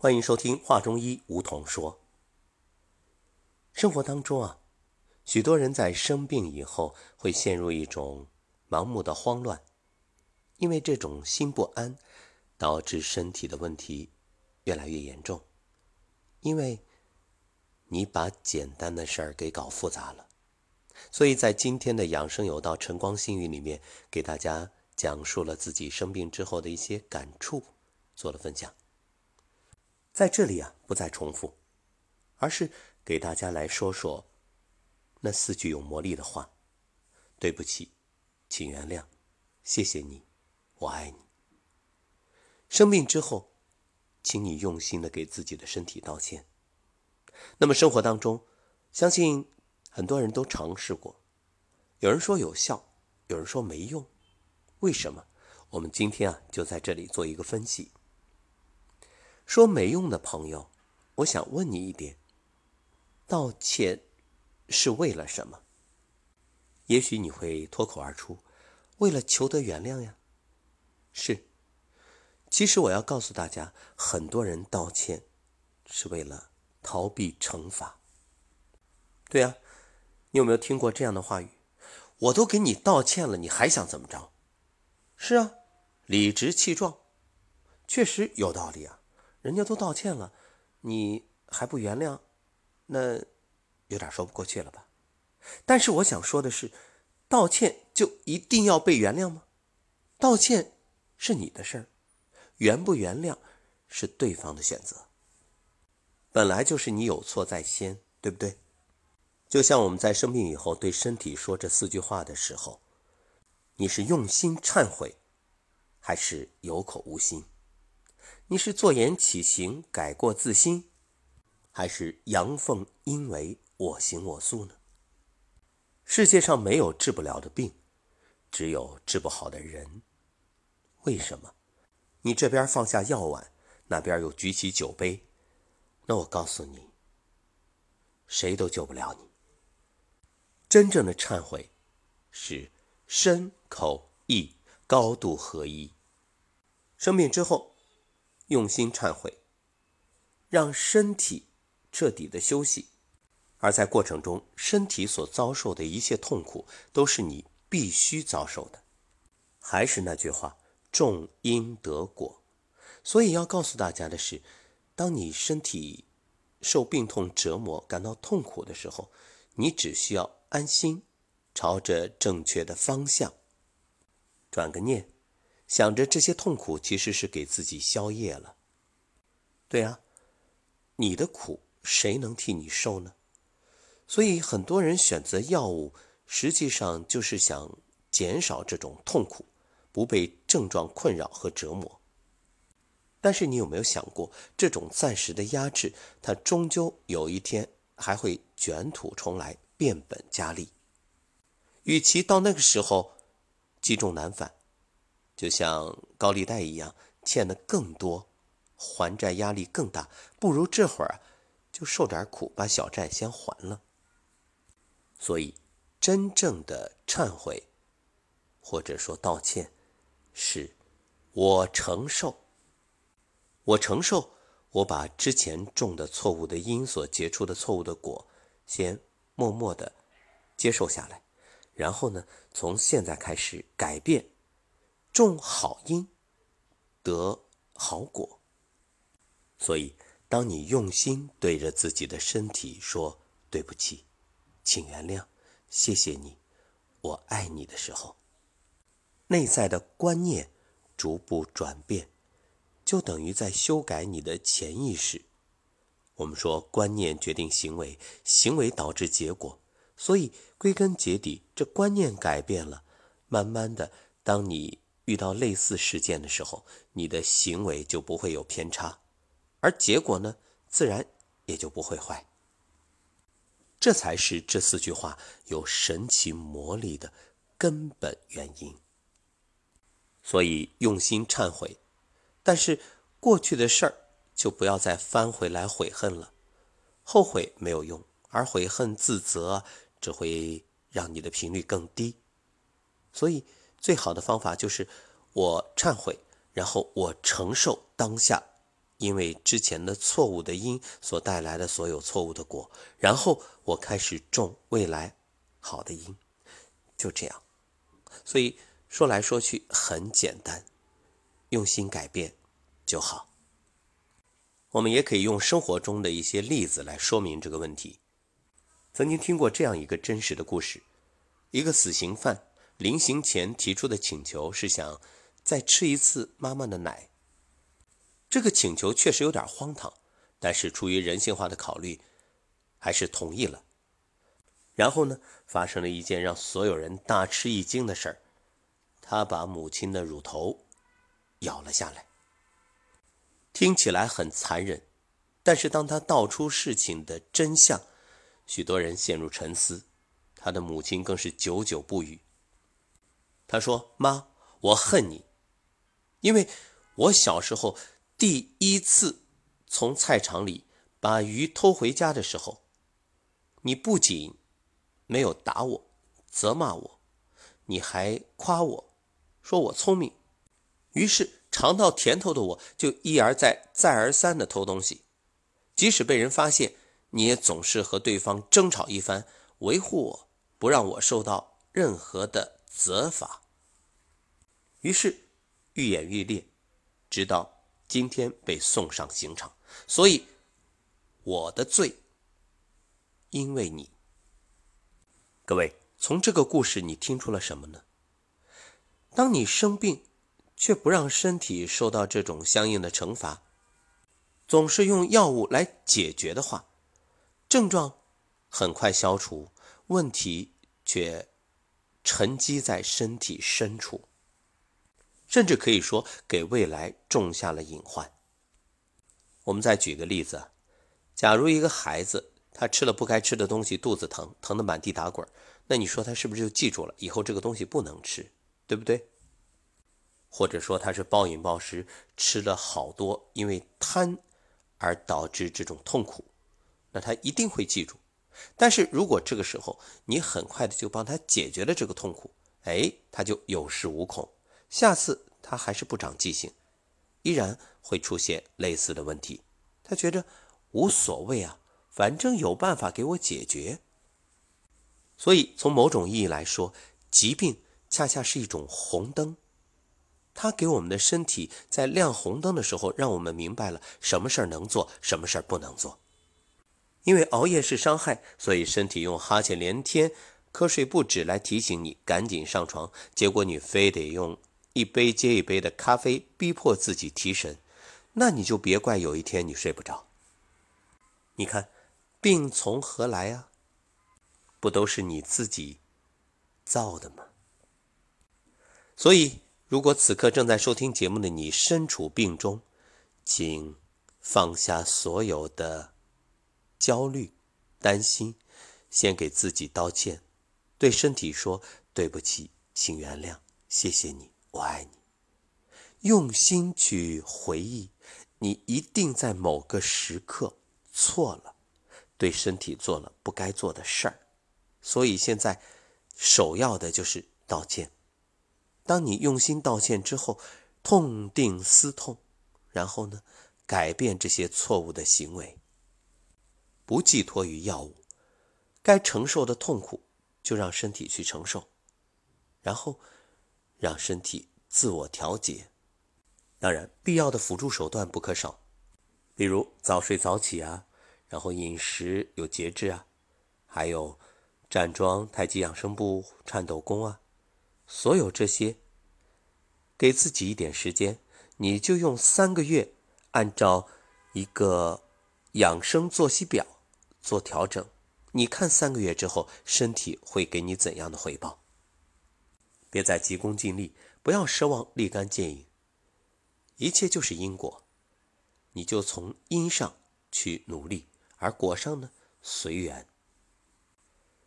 欢迎收听《话中医》，梧桐说。生活当中啊，许多人在生病以后会陷入一种盲目的慌乱，因为这种心不安，导致身体的问题越来越严重。因为你把简单的事儿给搞复杂了，所以在今天的养生有道晨光新语里面，给大家讲述了自己生病之后的一些感触，做了分享。在这里啊，不再重复，而是给大家来说说那四句有魔力的话：对不起，请原谅，谢谢你，我爱你。生病之后，请你用心的给自己的身体道歉。那么生活当中，相信很多人都尝试过，有人说有效，有人说没用，为什么？我们今天啊，就在这里做一个分析。说没用的朋友，我想问你一点：道歉是为了什么？也许你会脱口而出：“为了求得原谅呀。”是。其实我要告诉大家，很多人道歉是为了逃避惩罚。对呀，你有没有听过这样的话语？我都给你道歉了，你还想怎么着？是啊，理直气壮，确实有道理啊。人家都道歉了，你还不原谅，那有点说不过去了吧？但是我想说的是，道歉就一定要被原谅吗？道歉是你的事儿，原不原谅是对方的选择。本来就是你有错在先，对不对？就像我们在生病以后对身体说这四句话的时候，你是用心忏悔，还是有口无心？你是坐言起行，改过自新，还是阳奉阴违，我行我素呢？世界上没有治不了的病，只有治不好的人。为什么？你这边放下药碗，那边又举起酒杯，那我告诉你，谁都救不了你。真正的忏悔，是身口意高度合一。生病之后。用心忏悔，让身体彻底的休息，而在过程中，身体所遭受的一切痛苦都是你必须遭受的。还是那句话，种因得果。所以要告诉大家的是，当你身体受病痛折磨、感到痛苦的时候，你只需要安心，朝着正确的方向转个念。想着这些痛苦其实是给自己宵夜了，对啊，你的苦谁能替你受呢？所以很多人选择药物，实际上就是想减少这种痛苦，不被症状困扰和折磨。但是你有没有想过，这种暂时的压制，它终究有一天还会卷土重来，变本加厉。与其到那个时候积重难返。就像高利贷一样，欠的更多，还债压力更大，不如这会儿就受点苦，把小债先还了。所以，真正的忏悔，或者说道歉，是我承受，我承受，我把之前种的错误的因所结出的错误的果，先默默的接受下来，然后呢，从现在开始改变。种好因，得好果。所以，当你用心对着自己的身体说“对不起，请原谅，谢谢你，我爱你”的时候，内在的观念逐步转变，就等于在修改你的潜意识。我们说，观念决定行为，行为导致结果。所以，归根结底，这观念改变了，慢慢的，当你。遇到类似事件的时候，你的行为就不会有偏差，而结果呢，自然也就不会坏。这才是这四句话有神奇魔力的根本原因。所以用心忏悔，但是过去的事儿就不要再翻回来悔恨了，后悔没有用，而悔恨自责只会让你的频率更低。所以。最好的方法就是我忏悔，然后我承受当下因为之前的错误的因所带来的所有错误的果，然后我开始种未来好的因，就这样。所以说来说去很简单，用心改变就好。我们也可以用生活中的一些例子来说明这个问题。曾经听过这样一个真实的故事：一个死刑犯临行前提出的请求是想再吃一次妈妈的奶。这个请求确实有点荒唐，但是出于人性化的考虑，还是同意了。然后呢，发生了一件让所有人大吃一惊的事儿：他把母亲的乳头咬了下来。听起来很残忍，但是当他道出事情的真相，许多人陷入沉思，他的母亲更是久久不语。他说：“妈，我恨你，因为我小时候。”第一次从菜场里把鱼偷回家的时候，你不仅没有打我、责骂我，你还夸我，说我聪明。于是尝到甜头的我就一而再、再而三的偷东西，即使被人发现，你也总是和对方争吵一番，维护我，不让我受到任何的责罚。于是愈演愈烈，直到。今天被送上刑场，所以我的罪，因为你。各位，从这个故事你听出了什么呢？当你生病，却不让身体受到这种相应的惩罚，总是用药物来解决的话，症状很快消除，问题却沉积在身体深处。甚至可以说给未来种下了隐患。我们再举个例子，假如一个孩子他吃了不该吃的东西，肚子疼，疼得满地打滚，那你说他是不是就记住了以后这个东西不能吃，对不对？或者说他是暴饮暴食，吃了好多，因为贪而导致这种痛苦，那他一定会记住。但是如果这个时候你很快的就帮他解决了这个痛苦，哎，他就有恃无恐。下次他还是不长记性，依然会出现类似的问题。他觉着无所谓啊，反正有办法给我解决。所以从某种意义来说，疾病恰恰是一种红灯，它给我们的身体在亮红灯的时候，让我们明白了什么事儿能做，什么事儿不能做。因为熬夜是伤害，所以身体用哈欠连天、瞌睡不止来提醒你赶紧上床，结果你非得用。一杯接一杯的咖啡，逼迫自己提神，那你就别怪有一天你睡不着。你看，病从何来啊？不都是你自己造的吗？所以，如果此刻正在收听节目的你身处病中，请放下所有的焦虑、担心，先给自己道歉，对身体说对不起，请原谅，谢谢你。我爱你，用心去回忆，你一定在某个时刻错了，对身体做了不该做的事儿，所以现在首要的就是道歉。当你用心道歉之后，痛定思痛，然后呢，改变这些错误的行为，不寄托于药物，该承受的痛苦就让身体去承受，然后。让身体自我调节，当然必要的辅助手段不可少，比如早睡早起啊，然后饮食有节制啊，还有站桩、太极养生步、颤抖功啊，所有这些，给自己一点时间，你就用三个月，按照一个养生作息表做调整，你看三个月之后身体会给你怎样的回报？别再急功近利，不要奢望立竿见影。一切就是因果，你就从因上去努力，而果上呢，随缘。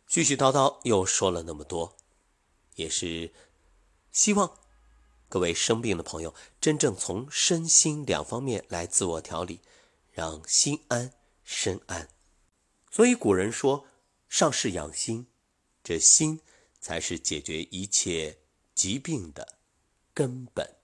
絮絮叨叨又说了那么多，也是希望各位生病的朋友真正从身心两方面来自我调理，让心安身安。所以古人说：“上是养心”，这心。才是解决一切疾病的根本。